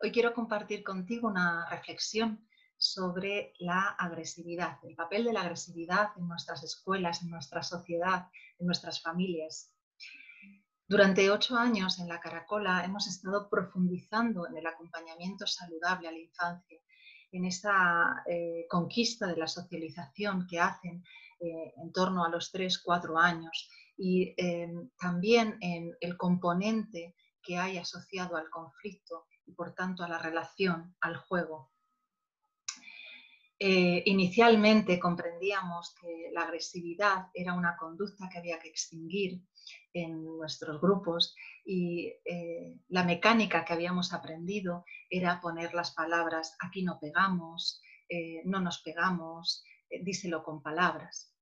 Hoy quiero compartir contigo una reflexión sobre la agresividad, el papel de la agresividad en nuestras escuelas, en nuestra sociedad, en nuestras familias. Durante ocho años en la Caracola hemos estado profundizando en el acompañamiento saludable a la infancia, en esta eh, conquista de la socialización que hacen eh, en torno a los tres, cuatro años y eh, también en el componente que hay asociado al conflicto y por tanto a la relación, al juego. Eh, inicialmente comprendíamos que la agresividad era una conducta que había que extinguir en nuestros grupos y eh, la mecánica que habíamos aprendido era poner las palabras aquí no pegamos, eh, no nos pegamos, díselo con palabras.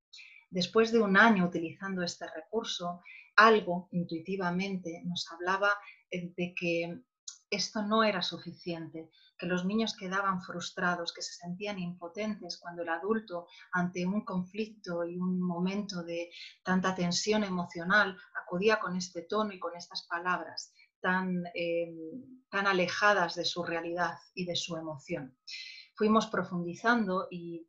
Después de un año utilizando este recurso, algo intuitivamente nos hablaba de que esto no era suficiente, que los niños quedaban frustrados, que se sentían impotentes cuando el adulto, ante un conflicto y un momento de tanta tensión emocional, acudía con este tono y con estas palabras tan, eh, tan alejadas de su realidad y de su emoción. Fuimos profundizando y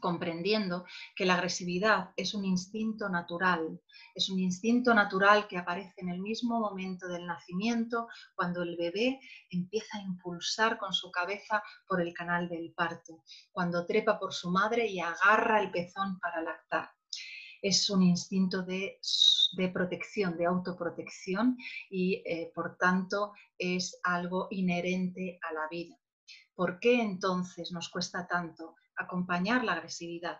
comprendiendo que la agresividad es un instinto natural, es un instinto natural que aparece en el mismo momento del nacimiento, cuando el bebé empieza a impulsar con su cabeza por el canal del parto, cuando trepa por su madre y agarra el pezón para lactar. Es un instinto de, protección, de autoprotección y eh, por tanto es algo inherente a la vida. ¿Por qué entonces nos cuesta tanto acompañar la agresividad.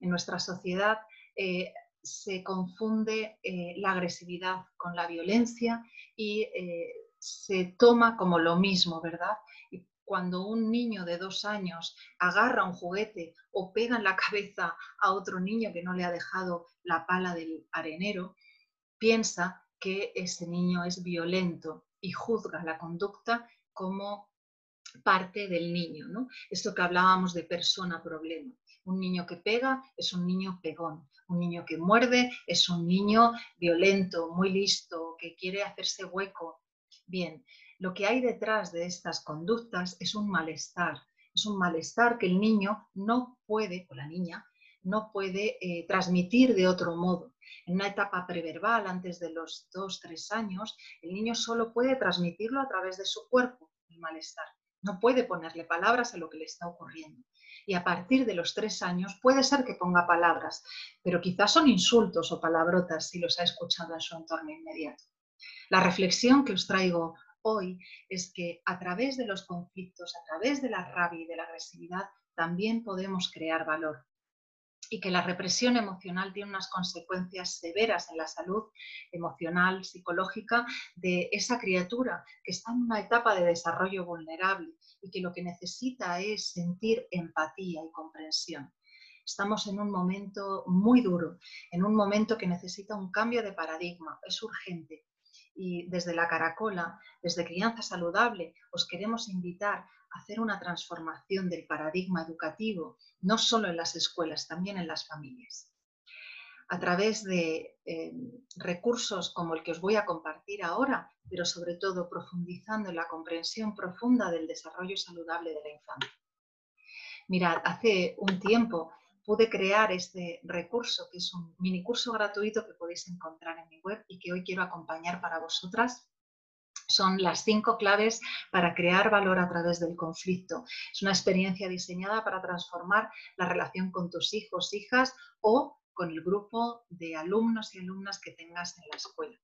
En nuestra sociedad eh, se confunde eh, la agresividad con la violencia y eh, se toma como lo mismo, ¿verdad? Cuando un niño de dos años agarra un juguete o pega en la cabeza a otro niño que no le ha dejado la pala del arenero, piensa que ese niño es violento y juzga la conducta como parte del niño. ¿no? Esto que hablábamos de persona problema. Un niño que pega es un niño pegón. Un niño que muerde es un niño violento, muy listo, que quiere hacerse hueco. Bien, lo que hay detrás de estas conductas es un malestar. Es un malestar que el niño no puede, o la niña, no puede eh, transmitir de otro modo. En una etapa preverbal, antes de los dos, tres años, el niño solo puede transmitirlo a través de su cuerpo, el malestar. No puede ponerle palabras a lo que le está ocurriendo. Y a partir de los tres años puede ser que ponga palabras, pero quizás son insultos o palabrotas si los ha escuchado en su entorno inmediato. La reflexión que os traigo hoy es que a través de los conflictos, a través de la rabia y de la agresividad, también podemos crear valor y que la represión emocional tiene unas consecuencias severas en la salud emocional, psicológica de esa criatura que está en una etapa de desarrollo vulnerable y que lo que necesita es sentir empatía y comprensión. Estamos en un momento muy duro, en un momento que necesita un cambio de paradigma, es urgente. Y desde la Caracola, desde Crianza Saludable, os queremos invitar hacer una transformación del paradigma educativo, no solo en las escuelas, también en las familias. A través de eh, recursos como el que os voy a compartir ahora, pero sobre todo profundizando en la comprensión profunda del desarrollo saludable de la infancia. Mirad, hace un tiempo pude crear este recurso, que es un mini curso gratuito que podéis encontrar en mi web y que hoy quiero acompañar para vosotras son las cinco claves para crear valor a través del conflicto. Es una experiencia diseñada para transformar la relación con tus hijos, hijas o con el grupo de alumnos y alumnas que tengas en la escuela.